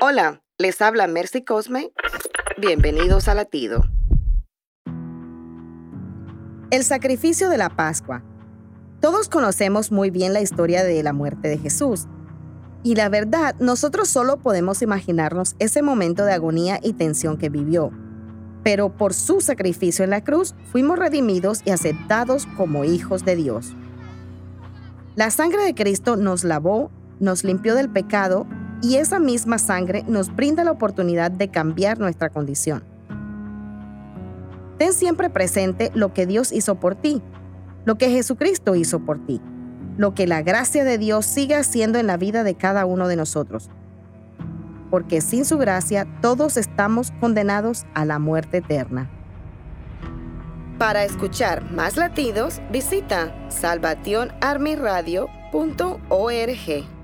Hola, les habla Mercy Cosme. Bienvenidos a Latido. El sacrificio de la Pascua. Todos conocemos muy bien la historia de la muerte de Jesús. Y la verdad, nosotros solo podemos imaginarnos ese momento de agonía y tensión que vivió. Pero por su sacrificio en la cruz fuimos redimidos y aceptados como hijos de Dios. La sangre de Cristo nos lavó, nos limpió del pecado y esa misma sangre nos brinda la oportunidad de cambiar nuestra condición. Ten siempre presente lo que Dios hizo por ti, lo que Jesucristo hizo por ti, lo que la gracia de Dios sigue haciendo en la vida de cada uno de nosotros. Porque sin su gracia todos estamos condenados a la muerte eterna. Para escuchar más latidos, visita salvationarmyradio.org.